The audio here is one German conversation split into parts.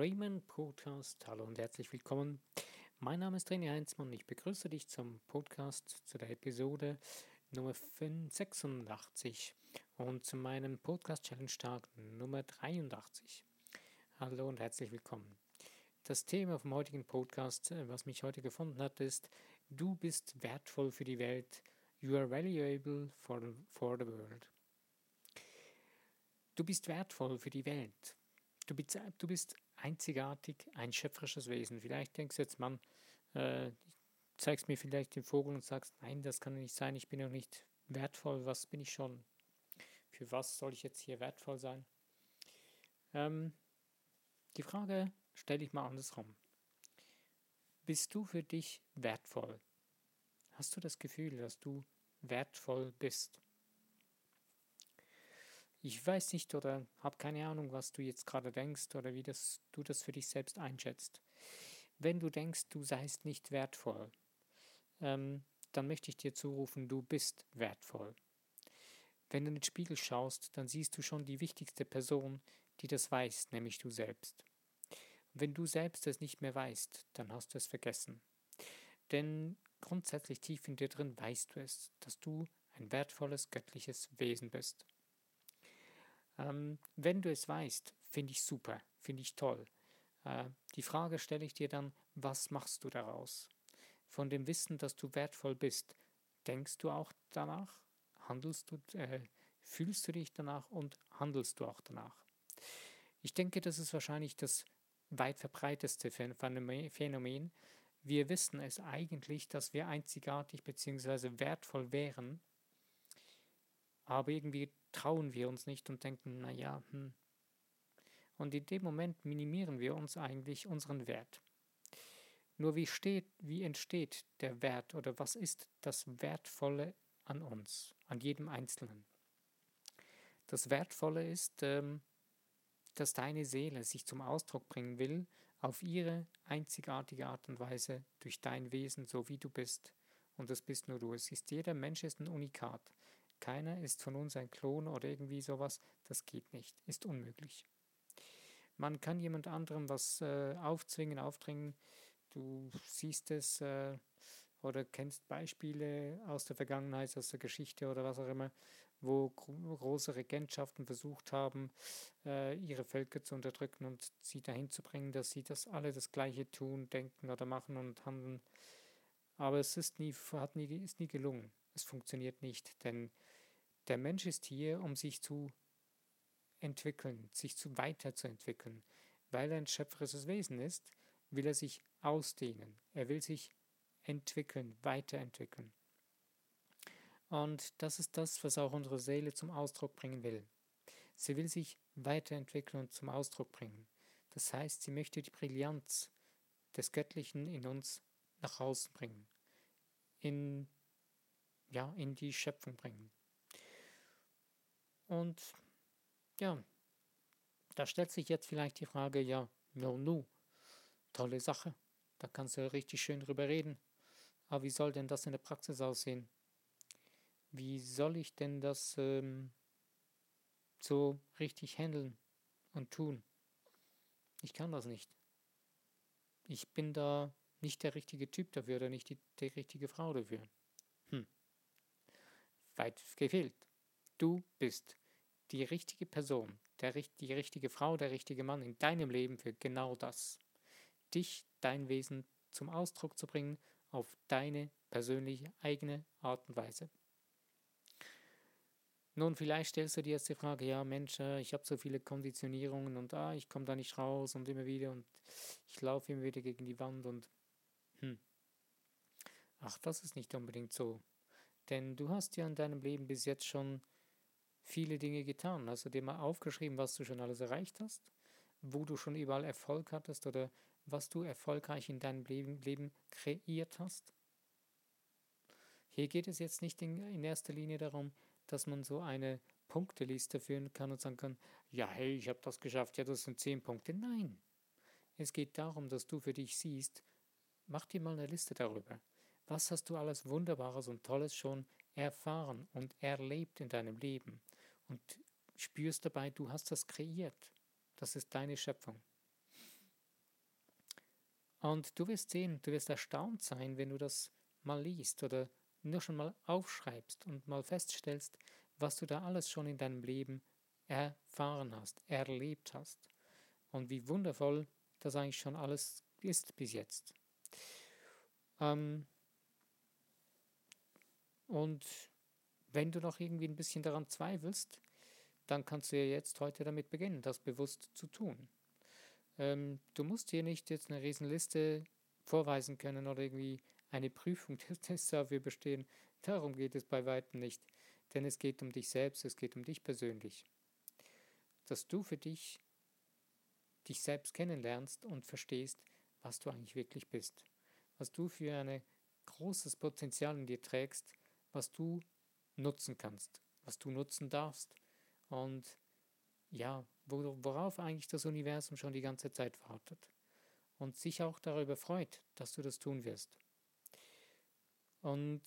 Rayman Podcast. Hallo und herzlich willkommen. Mein Name ist René Heinzmann und ich begrüße dich zum Podcast zu der Episode Nummer 86 und zu meinem Podcast Challenge Tag Nummer 83. Hallo und herzlich willkommen. Das Thema vom heutigen Podcast, äh, was mich heute gefunden hat, ist Du bist wertvoll für die Welt. You are valuable for for the world. Du bist wertvoll für die Welt. Du bist einzigartig, ein schöpferisches Wesen. Vielleicht denkst du jetzt, Mann, äh, zeigst mir vielleicht den Vogel und sagst, nein, das kann nicht sein, ich bin noch nicht wertvoll, was bin ich schon? Für was soll ich jetzt hier wertvoll sein? Ähm, die Frage stelle ich mal andersrum. Bist du für dich wertvoll? Hast du das Gefühl, dass du wertvoll bist? Ich weiß nicht oder habe keine Ahnung, was du jetzt gerade denkst oder wie das, du das für dich selbst einschätzt. Wenn du denkst, du seist nicht wertvoll, ähm, dann möchte ich dir zurufen, du bist wertvoll. Wenn du in den Spiegel schaust, dann siehst du schon die wichtigste Person, die das weiß, nämlich du selbst. wenn du selbst es nicht mehr weißt, dann hast du es vergessen. Denn grundsätzlich tief in dir drin weißt du es, dass du ein wertvolles göttliches Wesen bist. Ähm, wenn du es weißt, finde ich super, finde ich toll. Äh, die Frage stelle ich dir dann, was machst du daraus? Von dem Wissen, dass du wertvoll bist, denkst du auch danach? Handelst du, äh, fühlst du dich danach und handelst du auch danach? Ich denke, das ist wahrscheinlich das weit verbreiteste Phänomen. Wir wissen es eigentlich, dass wir einzigartig bzw. wertvoll wären, aber irgendwie trauen wir uns nicht und denken, naja, hm. Und in dem Moment minimieren wir uns eigentlich unseren Wert. Nur wie, steht, wie entsteht der Wert oder was ist das Wertvolle an uns, an jedem Einzelnen? Das Wertvolle ist, ähm, dass deine Seele sich zum Ausdruck bringen will, auf ihre einzigartige Art und Weise, durch dein Wesen, so wie du bist. Und das bist nur du. Es ist jeder Mensch ist ein Unikat. Keiner ist von uns ein Klon oder irgendwie sowas. Das geht nicht, ist unmöglich. Man kann jemand anderem was äh, aufzwingen, aufdringen. Du siehst es äh, oder kennst Beispiele aus der Vergangenheit, aus der Geschichte oder was auch immer, wo große Regentschaften versucht haben, äh, ihre Völker zu unterdrücken und sie dahin zu bringen, dass sie das alle das Gleiche tun, denken oder machen und handeln. Aber es ist nie, hat nie, ist nie gelungen. Es funktioniert nicht, denn der Mensch ist hier, um sich zu entwickeln, sich zu weiterzuentwickeln. Weil er ein schöpferisches Wesen ist, will er sich ausdehnen. Er will sich entwickeln, weiterentwickeln. Und das ist das, was auch unsere Seele zum Ausdruck bringen will. Sie will sich weiterentwickeln und zum Ausdruck bringen. Das heißt, sie möchte die Brillanz des Göttlichen in uns nach außen bringen, in ja, in die Schöpfung bringen. Und ja, da stellt sich jetzt vielleicht die Frage, ja, no, no, tolle Sache, da kannst du richtig schön drüber reden. Aber wie soll denn das in der Praxis aussehen? Wie soll ich denn das ähm, so richtig handeln und tun? Ich kann das nicht. Ich bin da nicht der richtige Typ dafür oder nicht die, die richtige Frau dafür. Hm weit gefehlt. Du bist die richtige Person, der, die richtige Frau, der richtige Mann in deinem Leben für genau das. Dich, dein Wesen zum Ausdruck zu bringen auf deine persönliche eigene Art und Weise. Nun, vielleicht stellst du dir jetzt die Frage, ja Mensch, äh, ich habe so viele Konditionierungen und ah, ich komme da nicht raus und immer wieder und ich laufe immer wieder gegen die Wand und hm. Ach, das ist nicht unbedingt so. Denn du hast ja in deinem Leben bis jetzt schon viele Dinge getan. Hast du dir mal aufgeschrieben, was du schon alles erreicht hast? Wo du schon überall Erfolg hattest oder was du erfolgreich in deinem Leben, Leben kreiert hast? Hier geht es jetzt nicht in, in erster Linie darum, dass man so eine Punkteliste führen kann und sagen kann, ja, hey, ich habe das geschafft, ja, das sind zehn Punkte. Nein. Es geht darum, dass du für dich siehst, mach dir mal eine Liste darüber. Was hast du alles Wunderbares und Tolles schon erfahren und erlebt in deinem Leben? Und spürst dabei, du hast das kreiert. Das ist deine Schöpfung. Und du wirst sehen, du wirst erstaunt sein, wenn du das mal liest oder nur schon mal aufschreibst und mal feststellst, was du da alles schon in deinem Leben erfahren hast, erlebt hast und wie wundervoll das eigentlich schon alles ist bis jetzt. Ähm und wenn du noch irgendwie ein bisschen daran zweifelst, dann kannst du ja jetzt heute damit beginnen, das bewusst zu tun. Ähm, du musst hier nicht jetzt eine Riesenliste vorweisen können oder irgendwie eine Prüfung des Tests dafür bestehen. Darum geht es bei weitem nicht. Denn es geht um dich selbst, es geht um dich persönlich. Dass du für dich dich selbst kennenlernst und verstehst, was du eigentlich wirklich bist. Was du für ein großes Potenzial in dir trägst, was du nutzen kannst, was du nutzen darfst. Und ja, worauf eigentlich das Universum schon die ganze Zeit wartet und sich auch darüber freut, dass du das tun wirst. Und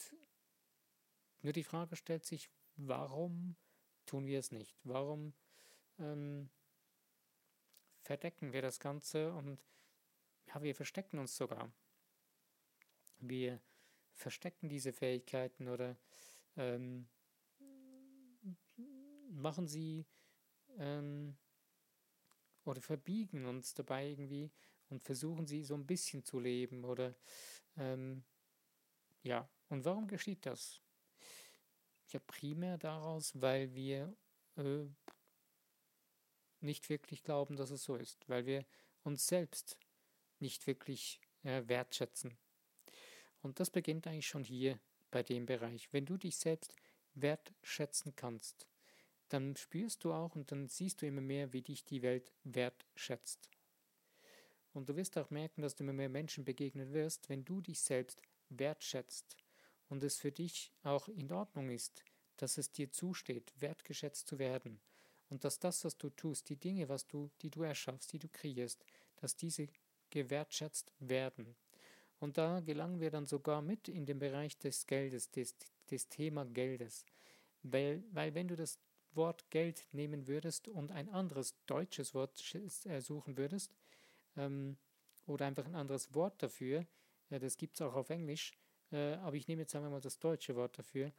nur die Frage stellt sich, warum tun wir es nicht? Warum ähm, verdecken wir das Ganze und ja, wir verstecken uns sogar. Wir verstecken diese Fähigkeiten oder ähm, machen sie ähm, oder verbiegen uns dabei irgendwie und versuchen sie so ein bisschen zu leben oder ähm, ja, und warum geschieht das? Ja, primär daraus, weil wir äh, nicht wirklich glauben, dass es so ist, weil wir uns selbst nicht wirklich äh, wertschätzen. Und das beginnt eigentlich schon hier bei dem Bereich. Wenn du dich selbst wertschätzen kannst, dann spürst du auch und dann siehst du immer mehr, wie dich die Welt wertschätzt. Und du wirst auch merken, dass du immer mehr Menschen begegnen wirst, wenn du dich selbst wertschätzt und es für dich auch in Ordnung ist, dass es dir zusteht, wertgeschätzt zu werden und dass das, was du tust, die Dinge, was du, die du erschaffst, die du kreierst, dass diese gewertschätzt werden. Und da gelangen wir dann sogar mit in den Bereich des Geldes, des, des Thema Geldes. Weil, weil wenn du das Wort Geld nehmen würdest und ein anderes deutsches Wort äh, suchen würdest, ähm, oder einfach ein anderes Wort dafür, ja, das gibt es auch auf Englisch, äh, aber ich nehme jetzt einmal das deutsche Wort dafür,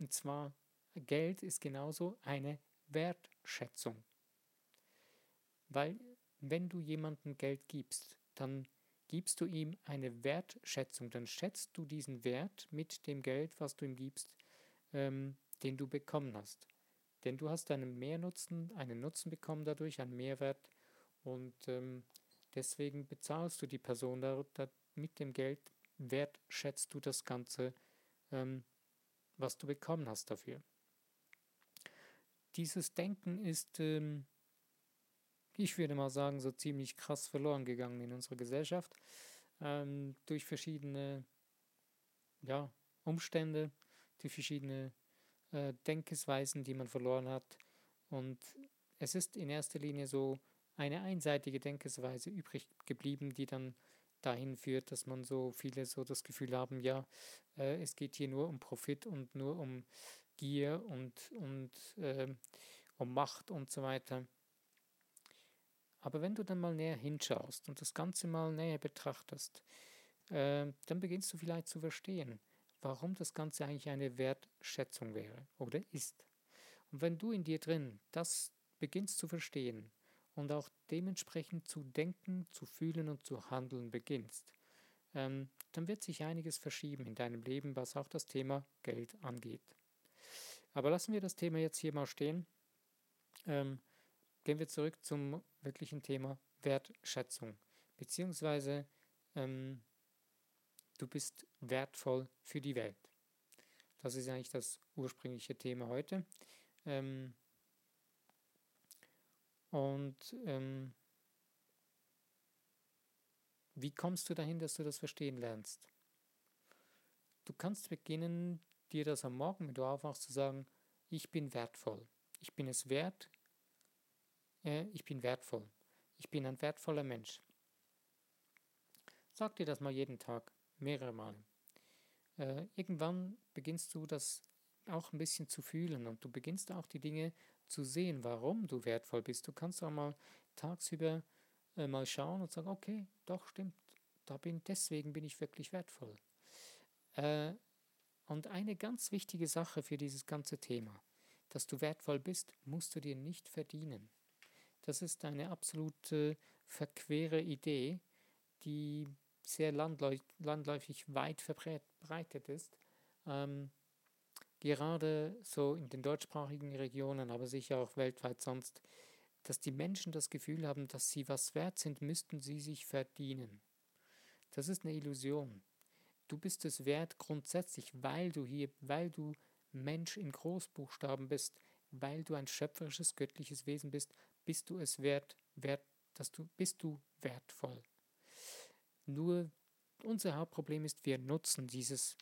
und zwar Geld ist genauso eine Wertschätzung. Weil wenn du jemandem Geld gibst, dann gibst du ihm eine Wertschätzung, dann schätzt du diesen Wert mit dem Geld, was du ihm gibst, ähm, den du bekommen hast. Denn du hast einen Mehrnutzen, einen Nutzen bekommen dadurch, einen Mehrwert und ähm, deswegen bezahlst du die Person da, da, mit dem Geld, wertschätzt du das Ganze, ähm, was du bekommen hast dafür. Dieses Denken ist, ähm, ich würde mal sagen, so ziemlich krass verloren gegangen in unserer Gesellschaft ähm, durch verschiedene ja, Umstände, durch verschiedene äh, Denkensweisen, die man verloren hat. Und es ist in erster Linie so eine einseitige Denkensweise übrig geblieben, die dann dahin führt, dass man so viele so das Gefühl haben, ja, äh, es geht hier nur um Profit und nur um Gier und, und äh, um Macht und so weiter. Aber wenn du dann mal näher hinschaust und das Ganze mal näher betrachtest, äh, dann beginnst du vielleicht zu verstehen, warum das Ganze eigentlich eine Wertschätzung wäre oder ist. Und wenn du in dir drin das beginnst zu verstehen und auch dementsprechend zu denken, zu fühlen und zu handeln beginnst, ähm, dann wird sich einiges verschieben in deinem Leben, was auch das Thema Geld angeht. Aber lassen wir das Thema jetzt hier mal stehen. Ähm, gehen wir zurück zum wirklichen Thema Wertschätzung, beziehungsweise ähm, du bist wertvoll für die Welt. Das ist eigentlich das ursprüngliche Thema heute. Ähm, und ähm, wie kommst du dahin, dass du das verstehen lernst? Du kannst beginnen, dir das am Morgen, wenn du aufwachst, zu sagen, ich bin wertvoll. Ich bin es wert. Äh, ich bin wertvoll. Ich bin ein wertvoller Mensch. Sag dir das mal jeden Tag mehrere Male. Äh, irgendwann beginnst du das auch ein bisschen zu fühlen und du beginnst auch die Dinge zu sehen, warum du wertvoll bist. Du kannst auch mal tagsüber äh, mal schauen und sagen, okay, doch stimmt, da bin, deswegen bin ich wirklich wertvoll. Äh, und eine ganz wichtige Sache für dieses ganze Thema, dass du wertvoll bist, musst du dir nicht verdienen. Das ist eine absolute verquere Idee, die sehr landläufig weit verbreitet ist. Ähm, gerade so in den deutschsprachigen Regionen, aber sicher auch weltweit sonst, dass die Menschen das Gefühl haben, dass sie was wert sind, müssten sie sich verdienen. Das ist eine Illusion. Du bist es wert grundsätzlich, weil du hier, weil du Mensch in Großbuchstaben bist, weil du ein schöpferisches, göttliches Wesen bist, bist du es wert, wert, dass du bist du wertvoll. Nur unser Hauptproblem ist, wir nutzen dieses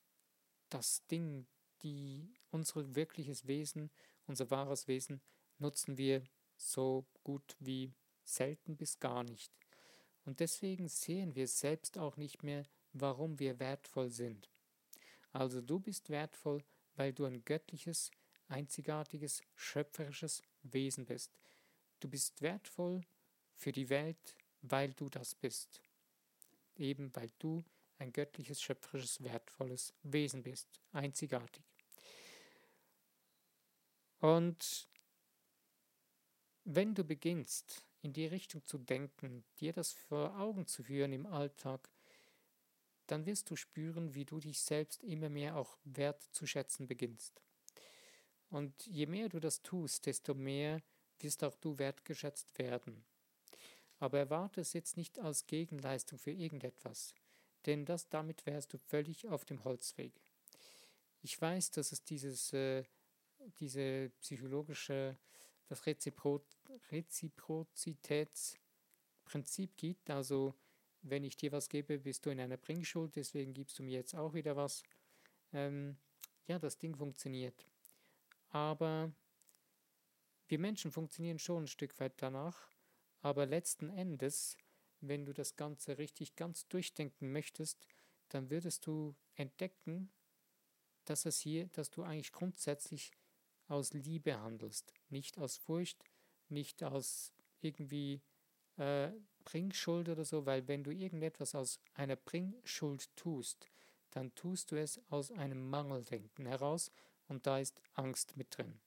das Ding, die unser wirkliches Wesen, unser wahres Wesen nutzen wir so gut wie selten bis gar nicht. Und deswegen sehen wir selbst auch nicht mehr, warum wir wertvoll sind. Also du bist wertvoll, weil du ein göttliches, einzigartiges, schöpferisches Wesen bist. Du bist wertvoll für die Welt, weil du das bist. Eben weil du ein göttliches, schöpferisches, wertvolles Wesen bist. Einzigartig. Und wenn du beginnst, in die Richtung zu denken, dir das vor Augen zu führen im Alltag, dann wirst du spüren, wie du dich selbst immer mehr auch wertzuschätzen beginnst. Und je mehr du das tust, desto mehr wirst auch du wertgeschätzt werden. Aber erwarte es jetzt nicht als Gegenleistung für irgendetwas, denn das damit wärst du völlig auf dem Holzweg. Ich weiß, dass es dieses äh, diese psychologische, das Rezipro Reziprozitätsprinzip gibt. Also wenn ich dir was gebe, bist du in einer Bringschuld, deswegen gibst du mir jetzt auch wieder was. Ähm, ja, das Ding funktioniert. Aber wir Menschen funktionieren schon ein Stück weit danach. Aber letzten Endes, wenn du das Ganze richtig ganz durchdenken möchtest, dann würdest du entdecken, dass es hier, dass du eigentlich grundsätzlich aus Liebe handelst, nicht aus Furcht, nicht aus irgendwie äh, Bringschuld oder so, weil wenn du irgendetwas aus einer Bringschuld tust, dann tust du es aus einem Mangeldenken heraus und da ist Angst mit drin.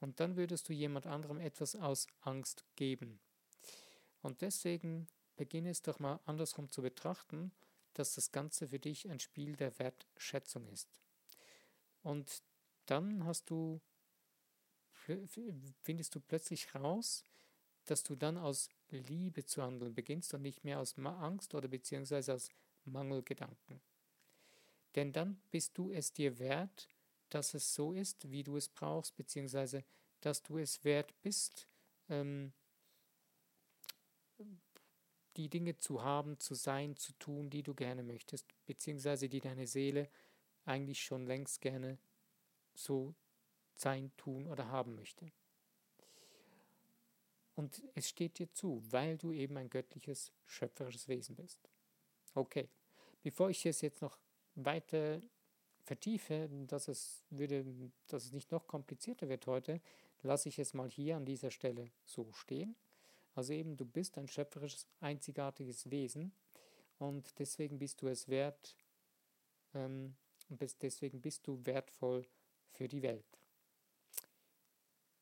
Und dann würdest du jemand anderem etwas aus Angst geben. Und deswegen beginne es doch mal andersrum zu betrachten, dass das Ganze für dich ein Spiel der Wertschätzung ist. Und dann hast du, findest du plötzlich raus, dass du dann aus Liebe zu handeln beginnst und nicht mehr aus Angst oder beziehungsweise aus Mangelgedanken. Denn dann bist du es dir wert, dass es so ist, wie du es brauchst, beziehungsweise dass du es wert bist, ähm, die Dinge zu haben, zu sein, zu tun, die du gerne möchtest, beziehungsweise die deine Seele eigentlich schon längst gerne so sein, tun oder haben möchte. Und es steht dir zu, weil du eben ein göttliches, schöpferisches Wesen bist. Okay, bevor ich es jetzt noch weiter vertiefe, dass es, würde, dass es nicht noch komplizierter wird heute, lasse ich es mal hier an dieser Stelle so stehen. Also eben, du bist ein schöpferisches, einzigartiges Wesen und deswegen bist du es wert, ähm, und deswegen bist du wertvoll für die Welt.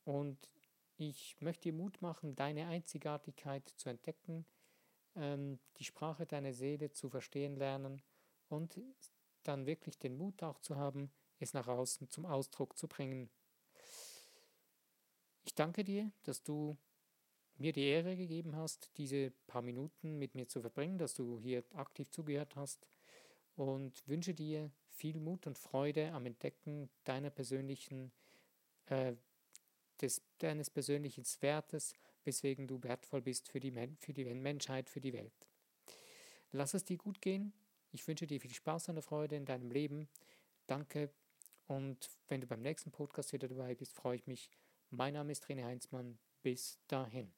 Und ich möchte dir Mut machen, deine Einzigartigkeit zu entdecken, ähm, die Sprache deiner Seele zu verstehen lernen und dann wirklich den Mut auch zu haben, es nach außen zum Ausdruck zu bringen. Ich danke dir, dass du mir die Ehre gegeben hast, diese paar Minuten mit mir zu verbringen, dass du hier aktiv zugehört hast und wünsche dir viel Mut und Freude am Entdecken deiner persönlichen, äh, des, deines persönlichen Wertes, weswegen du wertvoll bist für die, für die Menschheit, für die Welt. Lass es dir gut gehen. Ich wünsche dir viel Spaß und Freude in deinem Leben. Danke. Und wenn du beim nächsten Podcast wieder dabei bist, freue ich mich. Mein Name ist René Heinzmann. Bis dahin.